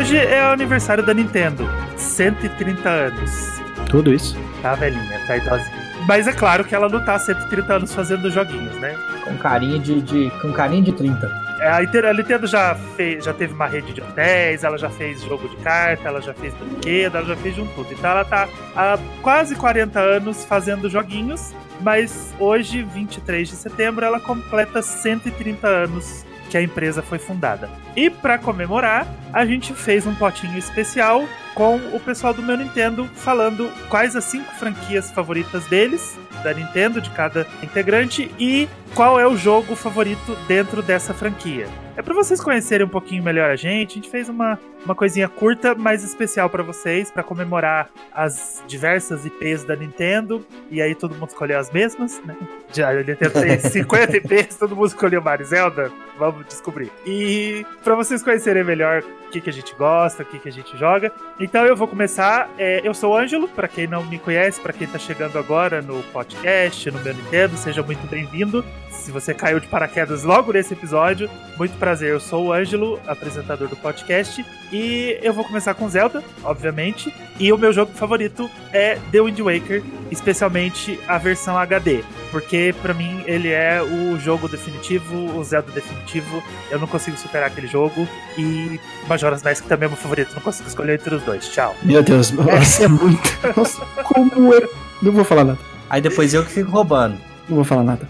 Hoje é o aniversário da Nintendo. 130 anos. Tudo isso. Tá velhinha, tá idosinha. Mas é claro que ela não tá há 130 anos fazendo joguinhos, né? Com carinha de, de, com carinha de 30. É, a Nintendo já, fez, já teve uma rede de hotéis, ela já fez jogo de carta, ela já fez brinquedo, ela já fez de um tudo. Então ela tá há quase 40 anos fazendo joguinhos, mas hoje, 23 de setembro, ela completa 130 anos que a empresa foi fundada. E para comemorar, a gente fez um potinho especial com o pessoal do meu Nintendo falando quais as cinco franquias favoritas deles, da Nintendo, de cada integrante, e qual é o jogo favorito dentro dessa franquia. É para vocês conhecerem um pouquinho melhor a gente. A gente fez uma, uma coisinha curta, mas especial para vocês, para comemorar as diversas IPs da Nintendo. E aí todo mundo escolheu as mesmas, né? Já, a Nintendo tem 50 IPs, todo mundo escolheu Mario Zelda. Vamos descobrir. E para vocês conhecerem melhor o que, que a gente gosta, o que, que a gente joga. Então eu vou começar. É, eu sou o Ângelo, para quem não me conhece, para quem tá chegando agora no podcast, no meu Nintendo, seja muito bem-vindo. Se você caiu de paraquedas logo nesse episódio, muito prazer. Eu sou o Ângelo, apresentador do podcast, e eu vou começar com Zelda, obviamente. E o meu jogo favorito é The Wind Waker, especialmente a versão HD, porque para mim ele é o jogo definitivo, o Zelda definitivo. Eu não consigo superar aquele jogo e Majora's Mask também é meu favorito, não consigo escolher entre os dois. Tchau. Meu Deus, é, é muito. Nossa, como é. Não vou falar nada. Aí depois eu que fico roubando. Não vou falar nada.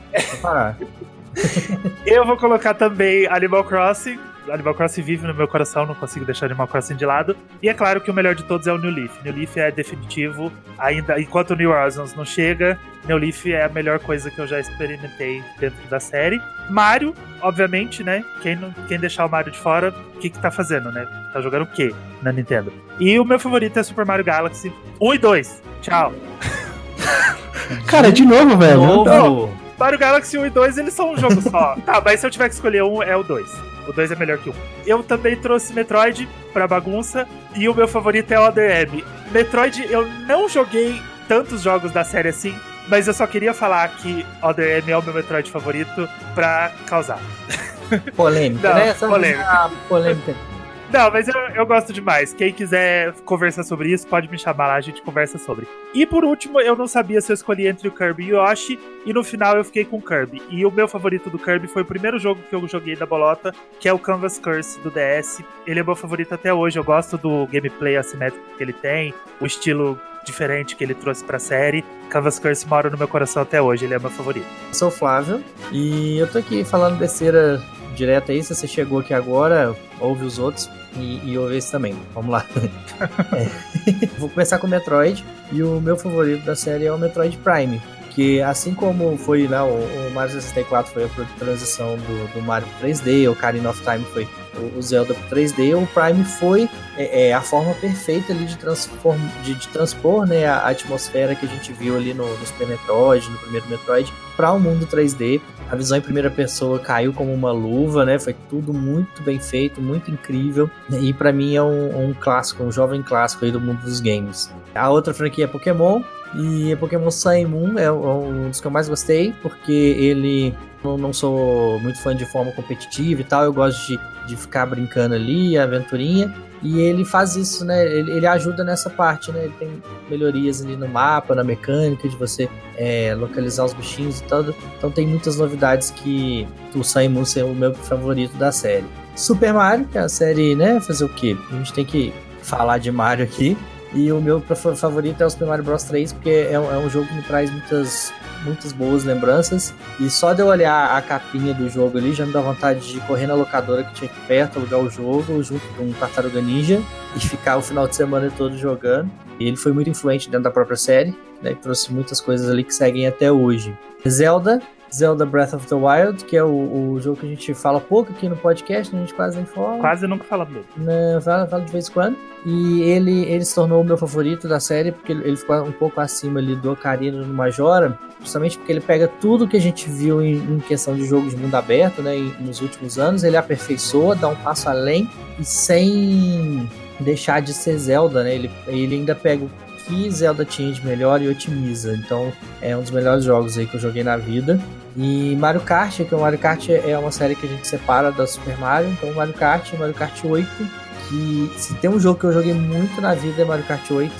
eu vou colocar também Animal Crossing. Animal Crossing vive no meu coração, não consigo deixar Animal Crossing de lado. E é claro que o melhor de todos é o New Leaf. New Leaf é definitivo, ainda enquanto o New Horizons não chega, New Leaf é a melhor coisa que eu já experimentei dentro da série. Mario, obviamente, né? Quem, não, quem deixar o Mario de fora, o que que tá fazendo, né? Tá jogando o quê na Nintendo? E o meu favorito é Super Mario Galaxy 1 e 2. Tchau. Cara, de novo, velho. Novo. Mario Galaxy 1 e 2, eles são um jogo só. tá, mas se eu tiver que escolher um, é o 2. O 2 é melhor que o 1. Eu também trouxe Metroid pra bagunça. E o meu favorito é o Other M. Metroid, eu não joguei tantos jogos da série assim, mas eu só queria falar que Other M é o meu Metroid favorito pra causar. Polêmica, não, né? polêmica. polêmica. Não, mas eu, eu gosto demais. Quem quiser conversar sobre isso, pode me chamar lá, a gente conversa sobre. E por último, eu não sabia se eu escolhi entre o Kirby e o Yoshi, e no final eu fiquei com o Kirby. E o meu favorito do Kirby foi o primeiro jogo que eu joguei da bolota, que é o Canvas Curse do DS. Ele é meu favorito até hoje, eu gosto do gameplay assimétrico que ele tem, o estilo diferente que ele trouxe pra série. Canvas Curse mora no meu coração até hoje, ele é meu favorito. Eu sou o Flávio, e eu tô aqui falando besteira direto aí, se você chegou aqui agora, ouve os outros, e, e esse também. Vamos lá. é. Vou começar com Metroid. E o meu favorito da série é o Metroid Prime. Que assim como foi né, o, Mario 64 foi a transição do, do Mario 3D, o Ocarina of Time foi o, Zelda pro 3D, o Prime foi é, é, a forma perfeita ali de, transform, de, de transpor né, a, a, atmosfera que a gente viu ali no, no Super Metroid, no primeiro Metroid, para o um mundo 3D. A visão em primeira pessoa caiu como uma luva, né? Foi tudo muito bem feito, muito incrível. E para mim é um, um, clássico, um jovem clássico aí do mundo dos games. A outra franquia é Pokémon. E Pokémon Sun e Moon é um dos que eu mais gostei, porque ele eu não sou muito fã de forma competitiva e tal, eu gosto de, de ficar brincando ali, aventurinha. E ele faz isso, né? Ele, ele, ajuda nessa parte, né? Ele tem melhorias ali no mapa, na mecânica, de você é, localizar os bichinhos e tudo. Então tem muitas novidades que o Simon é o meu favorito da série. Super Mario, que é a série, né? Fazer o quê? A gente tem que falar de Mario aqui. E o meu favorito é o Super Mario Bros 3, porque é, é um jogo que me traz muitas muitas boas lembranças. E só de eu olhar a capinha do jogo ali já me dá vontade de correr na locadora que tinha aqui perto, alugar o jogo junto com um Tartaruga Ninja e ficar o final de semana todo jogando. E ele foi muito influente dentro da própria série, né? trouxe muitas coisas ali que seguem até hoje. Zelda, Zelda Breath of the Wild, que é o, o, jogo que a gente fala pouco aqui no podcast, a gente quase nem fala. Quase nunca fala dele. Né, fala, fala de vez em quando. E ele, ele se tornou o meu favorito da série, porque ele, ele ficou um pouco acima ali do Ocarina no Majora, justamente porque ele pega tudo que a gente viu em, em questão de jogos de mundo aberto, né, nos últimos anos, ele aperfeiçoa, dá um passo além, e sem deixar de ser Zelda, né, ele, ele ainda pega o que Zelda tinha de melhor e otimiza. Então é um dos melhores jogos aí que eu joguei na vida. E Mario Kart, que o Mario Kart é uma série que a gente separa da Super Mario, então Mario Kart, Mario Kart 8, que se tem um jogo que eu joguei muito na vida é Mario Kart 8.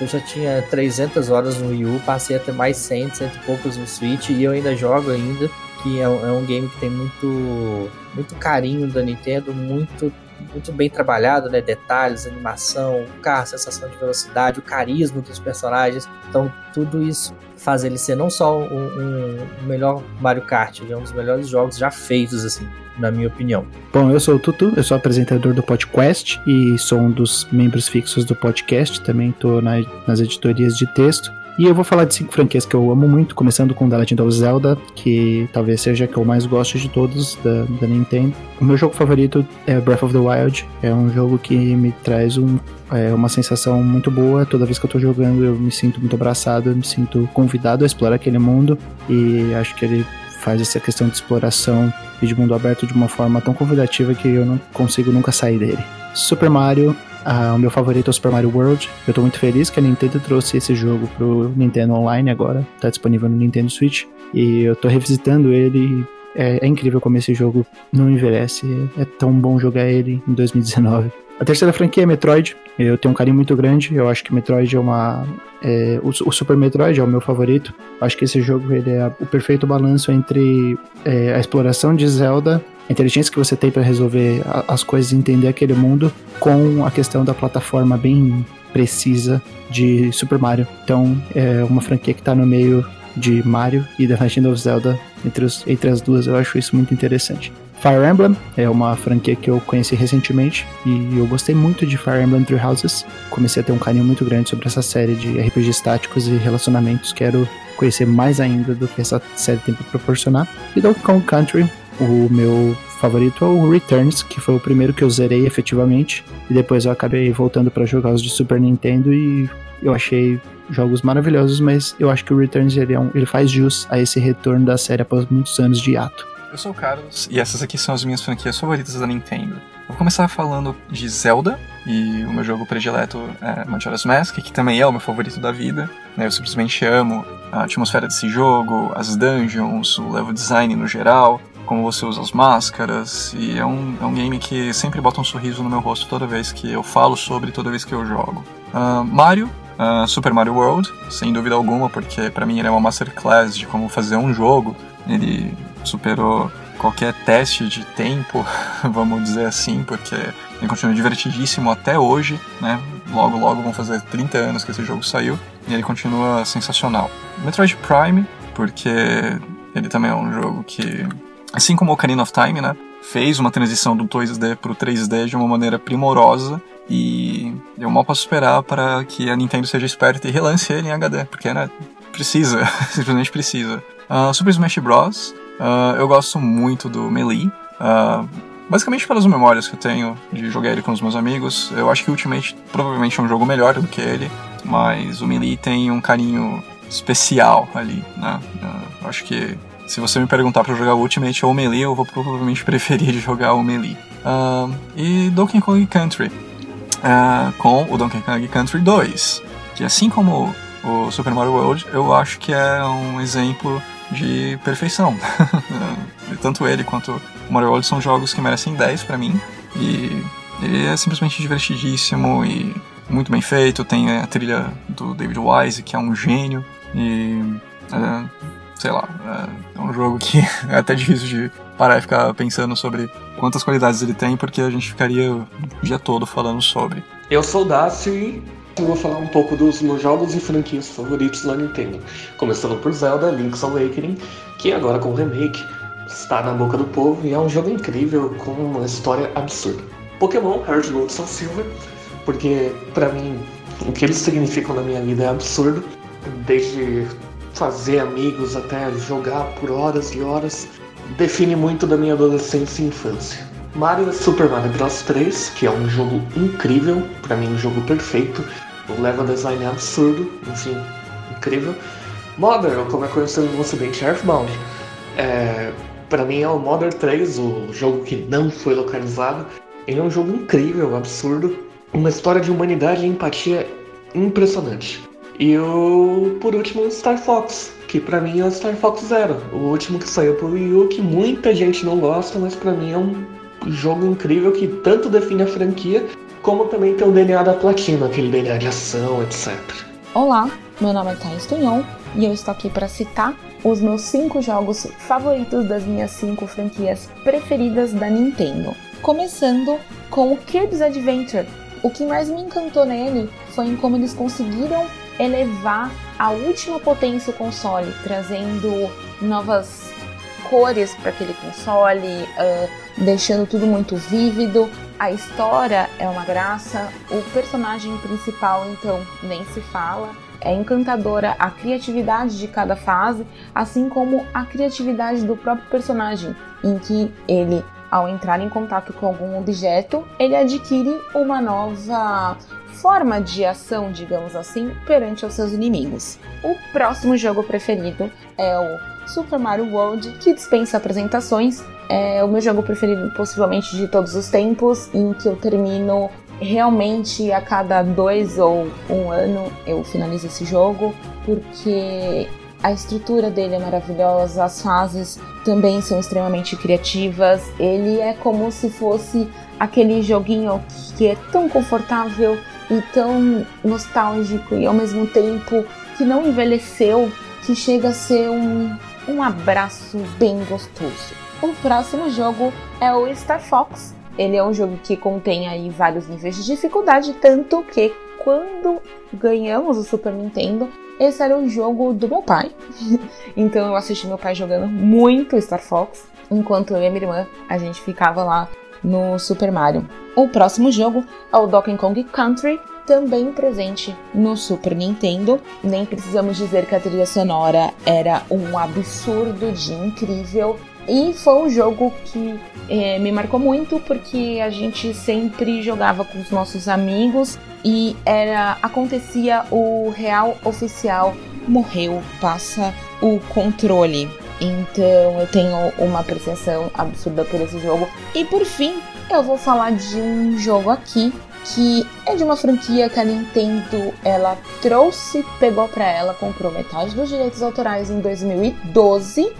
Eu já tinha 300 horas no Wii U, passei a ter mais 100, cento e poucos no Switch e eu ainda jogo ainda. Que é um, é um game que tem muito, muito carinho da Nintendo, muito muito bem trabalhado, né? Detalhes, animação, o carro, sensação de velocidade, o carisma dos personagens. Então, tudo isso faz ele ser não só o um, um, melhor Mario Kart, ele é um dos melhores jogos já feitos, assim, na minha opinião. Bom, eu sou o Tutu, eu sou apresentador do podcast e sou um dos membros fixos do podcast. Também estou na, nas editorias de texto. E eu vou falar de cinco franquias que eu amo muito, começando com The Legend of Zelda, que talvez seja a que eu mais gosto de todos da, da Nintendo. O meu jogo favorito é Breath of the Wild. É um jogo que me traz um, é, uma sensação muito boa. Toda vez que eu tô jogando, eu me sinto muito abraçado, eu me sinto convidado a explorar aquele mundo. E acho que ele faz essa questão de exploração e de mundo aberto de uma forma tão convidativa que eu não consigo nunca sair dele. Super Mario ah, o meu favorito é o Super Mario World. Eu tô muito feliz que a Nintendo trouxe esse jogo pro Nintendo Online agora. Tá disponível no Nintendo Switch. E eu tô revisitando ele. É, é incrível como esse jogo não envelhece. É, é tão bom jogar ele em 2019. A terceira franquia é Metroid. Eu tenho um carinho muito grande. Eu acho que Metroid é uma. É, o, o, Super Metroid é o meu favorito. Acho que esse jogo ele é o perfeito balanço entre é, a exploração de Zelda a inteligência que você tem para resolver as coisas e entender aquele mundo com a questão da plataforma bem precisa de Super Mario. Então, é uma franquia que está no meio de Mario e The Legend of Zelda entre, os, entre as duas. Eu acho isso muito interessante. Fire Emblem é uma franquia que eu conheci recentemente e eu gostei muito de Fire Emblem Three Houses. Comecei a ter um carinho muito grande sobre essa série de RPGs táticos e relacionamentos. Quero conhecer mais ainda do que essa série tem para proporcionar. E Donkey Kong Country o meu favorito é o Returns, que foi o primeiro que eu zerei efetivamente. E depois eu acabei voltando para jogar os de Super Nintendo e eu achei jogos maravilhosos, mas eu acho que o Returns ele, é um, ele faz jus a esse retorno da série após muitos anos de hiato. Eu sou o Carlos e essas aqui são as minhas franquias favoritas da Nintendo. Vou começar falando de Zelda, e o meu jogo predileto é Majora's Mask, que também é o meu favorito da vida. Né? Eu simplesmente amo a atmosfera desse jogo, as dungeons, o level design no geral como você usa as máscaras, e é um, é um game que sempre bota um sorriso no meu rosto toda vez que eu falo sobre, toda vez que eu jogo. Uh, Mario, uh, Super Mario World, sem dúvida alguma, porque para mim ele é uma masterclass de como fazer um jogo. Ele superou qualquer teste de tempo, vamos dizer assim, porque ele continua divertidíssimo até hoje, né? Logo, logo vão fazer 30 anos que esse jogo saiu e ele continua sensacional. Metroid Prime, porque ele também é um jogo que assim como o Ocarina of Time, né, fez uma transição do 2D para o 3D de uma maneira primorosa e eu mal posso esperar para que a Nintendo seja esperta e relance ele em HD, porque né, precisa, simplesmente precisa. Uh, Super Smash Bros. Uh, eu gosto muito do Melee. Uh, basicamente pelas memórias que eu tenho de jogar ele com os meus amigos. Eu acho que Ultimate provavelmente é um jogo melhor do que ele, mas o Melee tem um carinho especial ali, né? Eu acho que se você me perguntar para jogar Ultimate ou Melee, eu vou provavelmente preferir jogar o Melee. Uh, e Donkey Kong Country, uh, com o Donkey Kong Country 2, que assim como o Super Mario World, eu acho que é um exemplo de perfeição. Tanto ele quanto o Mario World são jogos que merecem 10 para mim, e ele é simplesmente divertidíssimo e muito bem feito. Tem a trilha do David Wise, que é um gênio, e uh, sei lá, jogo que é até difícil de parar e ficar pensando sobre quantas qualidades ele tem, porque a gente ficaria o dia todo falando sobre. Eu sou o Dácio e vou falar um pouco dos meus jogos e franquias favoritos da Nintendo. Começando por Zelda Link's Awakening, que agora com o remake está na boca do povo e é um jogo incrível com uma história absurda. Pokémon Heart Gold Soul Silver, porque para mim o que eles significam na minha vida é absurdo, desde fazer amigos, até jogar por horas e horas, define muito da minha adolescência e infância. Mario Super Mario Bros 3, que é um jogo incrível, para mim um jogo perfeito, o level design é absurdo, enfim, incrível. Modern, como é conhecido no ocidente, Earthbound, é, para mim é o Modern 3, o jogo que não foi localizado. Ele é um jogo incrível, absurdo, uma história de humanidade e empatia impressionante. E o, por último, Star Fox, que para mim é o Star Fox Zero, o último que saiu pro Wii U, que muita gente não gosta, mas para mim é um jogo incrível que tanto define a franquia, como também tem o DNA da platina, aquele DNA de ação, etc. Olá, meu nome é Thais Tunhon e eu estou aqui para citar os meus cinco jogos favoritos das minhas cinco franquias preferidas da Nintendo. Começando com o Kirby's Adventure. O que mais me encantou nele foi em como eles conseguiram elevar a última potência o console, trazendo novas cores para aquele console, uh, deixando tudo muito vívido. A história é uma graça, o personagem principal, então, nem se fala. É encantadora a criatividade de cada fase, assim como a criatividade do próprio personagem, em que ele, ao entrar em contato com algum objeto, ele adquire uma nova forma de ação, digamos assim, perante os seus inimigos. O próximo jogo preferido é o Super Mario World, que dispensa apresentações. É o meu jogo preferido, possivelmente de todos os tempos, em que eu termino realmente a cada dois ou um ano eu finalizo esse jogo, porque a estrutura dele é maravilhosa, as fases também são extremamente criativas. Ele é como se fosse aquele joguinho que é tão confortável e tão nostálgico e ao mesmo tempo que não envelheceu, que chega a ser um, um abraço bem gostoso. O próximo jogo é o Star Fox, ele é um jogo que contém aí vários níveis de dificuldade, tanto que quando ganhamos o Super Nintendo, esse era o jogo do meu pai. então eu assisti meu pai jogando muito Star Fox, enquanto eu e minha irmã a gente ficava lá no Super Mario. O próximo jogo é o Donkey Kong Country, também presente no Super Nintendo. Nem precisamos dizer que a trilha sonora era um absurdo de incrível. E foi um jogo que é, me marcou muito porque a gente sempre jogava com os nossos amigos e era acontecia o real oficial morreu, passa o controle. Então eu tenho uma apreciação absurda por esse jogo. E por fim, eu vou falar de um jogo aqui que é de uma franquia que a Nintendo ela trouxe, pegou para ela, comprou metade dos direitos autorais em 2012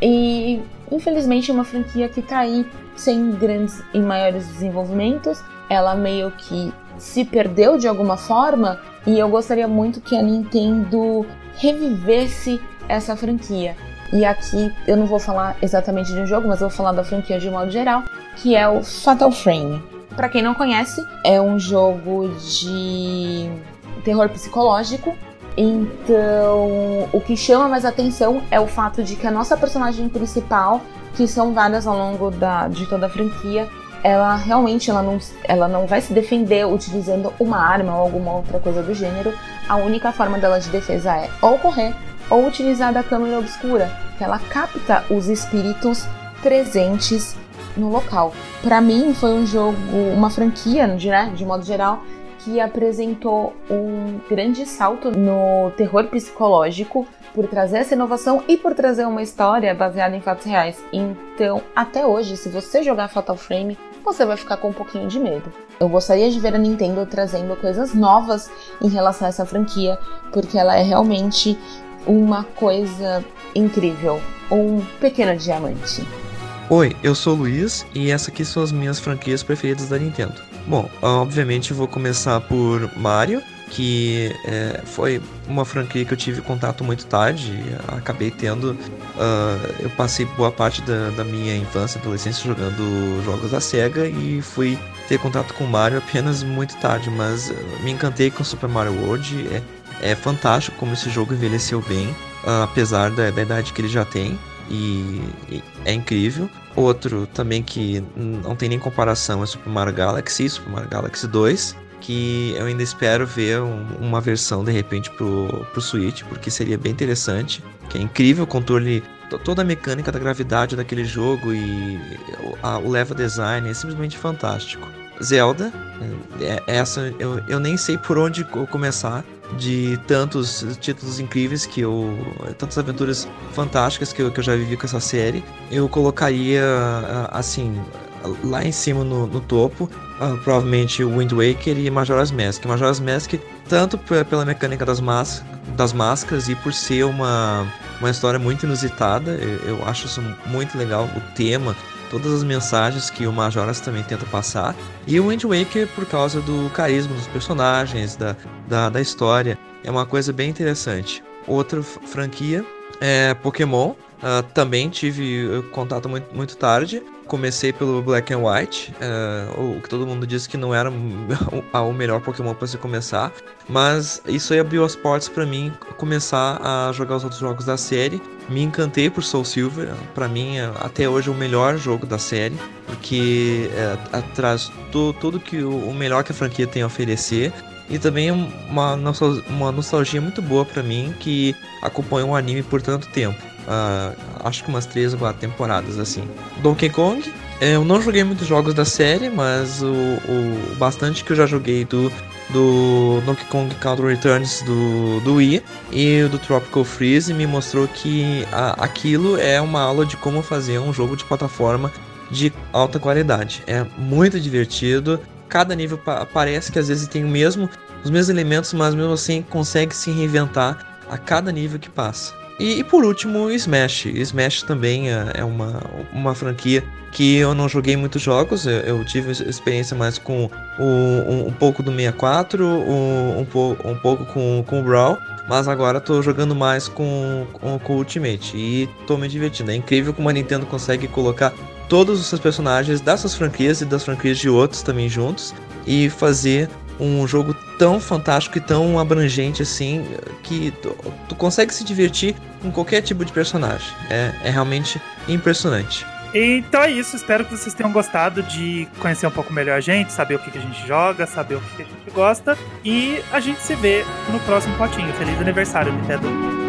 e infelizmente é uma franquia que tá aí sem grandes e maiores desenvolvimentos. Ela meio que se perdeu de alguma forma e eu gostaria muito que a Nintendo revivesse essa franquia. E aqui eu não vou falar exatamente de um jogo, mas eu vou falar da franquia de modo geral, que é o Fatal Frame. Para quem não conhece, é um jogo de terror psicológico então, o que chama mais atenção é o fato de que a nossa personagem principal, que são várias ao longo da, de toda a franquia, ela realmente ela não, ela não vai se defender utilizando uma arma ou alguma outra coisa do gênero. A única forma dela de defesa é ou correr ou utilizar da câmera obscura, que ela capta os espíritos presentes no local. Para mim foi um jogo, uma franquia, né, de modo geral, que apresentou um grande salto no terror psicológico por trazer essa inovação e por trazer uma história baseada em fatos reais. Então, até hoje, se você jogar Fatal Frame, você vai ficar com um pouquinho de medo. Eu gostaria de ver a Nintendo trazendo coisas novas em relação a essa franquia, porque ela é realmente uma coisa incrível, um pequeno diamante. Oi, eu sou o Luiz e essas aqui são as minhas franquias preferidas da Nintendo. Bom, obviamente vou começar por Mario, que é, foi uma franquia que eu tive contato muito tarde, acabei tendo. Uh, eu passei boa parte da, da, minha infância e adolescência jogando jogos da SEGA e fui ter contato com Mario apenas muito tarde, mas me encantei com Super Mario World. É, é fantástico como esse jogo envelheceu bem, uh, apesar da, da idade que ele já tem e, e é incrível. Outro também que não tem nem comparação é Super Mario Galaxy, Super Mario Galaxy 2, que eu ainda espero ver um, uma versão de repente pro, pro Switch, porque seria bem interessante, que é incrível o controle, toda a mecânica da gravidade daquele jogo e o level design é simplesmente fantástico. Zelda, é, essa eu, eu nem sei por onde começar, de tantos títulos incríveis que eu. tantas aventuras fantásticas que eu, que eu já vivi com essa série, eu colocaria assim. Lá em cima no, no topo, uh, provavelmente Wind Waker e Majora's Mask. Majora's Mask, tanto pela mecânica das, das máscaras e por ser uma, uma história muito inusitada, eu, eu acho isso muito legal, o tema, todas as mensagens que o Majora's também tenta passar. E o Wind Waker por causa do carisma dos personagens, da, da, da história. É uma coisa bem interessante. Outra franquia é Pokémon. Uh, também tive contato muito, muito tarde. Comecei pelo Black and White, uh, o que todo mundo disse que não era o melhor Pokémon para se começar, mas isso aí abriu as portas para mim começar a jogar os outros jogos da série. Me encantei por Soul Silver, para mim é até hoje é o melhor jogo da série, porque é, traz tudo que o, melhor que a franquia tem a oferecer e também uma, uma nostalgia muito boa para mim que acompanhou um anime por tanto tempo. Uh, acho que umas três ou quatro temporadas assim. Donkey Kong, eu não joguei muitos jogos da série, mas o, o bastante que eu já joguei do, do Donkey Kong Country Returns do, do Wii e do Tropical Freeze me mostrou que a, aquilo é uma aula de como fazer um jogo de plataforma de alta qualidade. É muito divertido, cada nível parece que às vezes tem o mesmo, os mesmos elementos, mas mesmo assim consegue se reinventar a cada nível que passa. E, e por último, Smash. Smash também é, é uma, uma franquia que eu não joguei muitos jogos, eu, eu tive experiência mais com o, um, um, pouco do 64, um, um, po, um pouco com, com o Brawl, mas agora tô jogando mais com, com, com Ultimate e tô me divertindo. É incrível como a Nintendo consegue colocar todos os seus personagens das suas franquias e das franquias de outros também juntos e fazer um jogo tão fantástico e tão abrangente assim que tu, tu consegue se divertir com qualquer tipo de personagem. É, é realmente impressionante. Então é isso, espero que vocês tenham gostado de conhecer um pouco melhor a gente, saber o que, a gente joga, saber o que, que a gente gosta. E a gente se vê no próximo potinho. Feliz aniversário, Nintendo!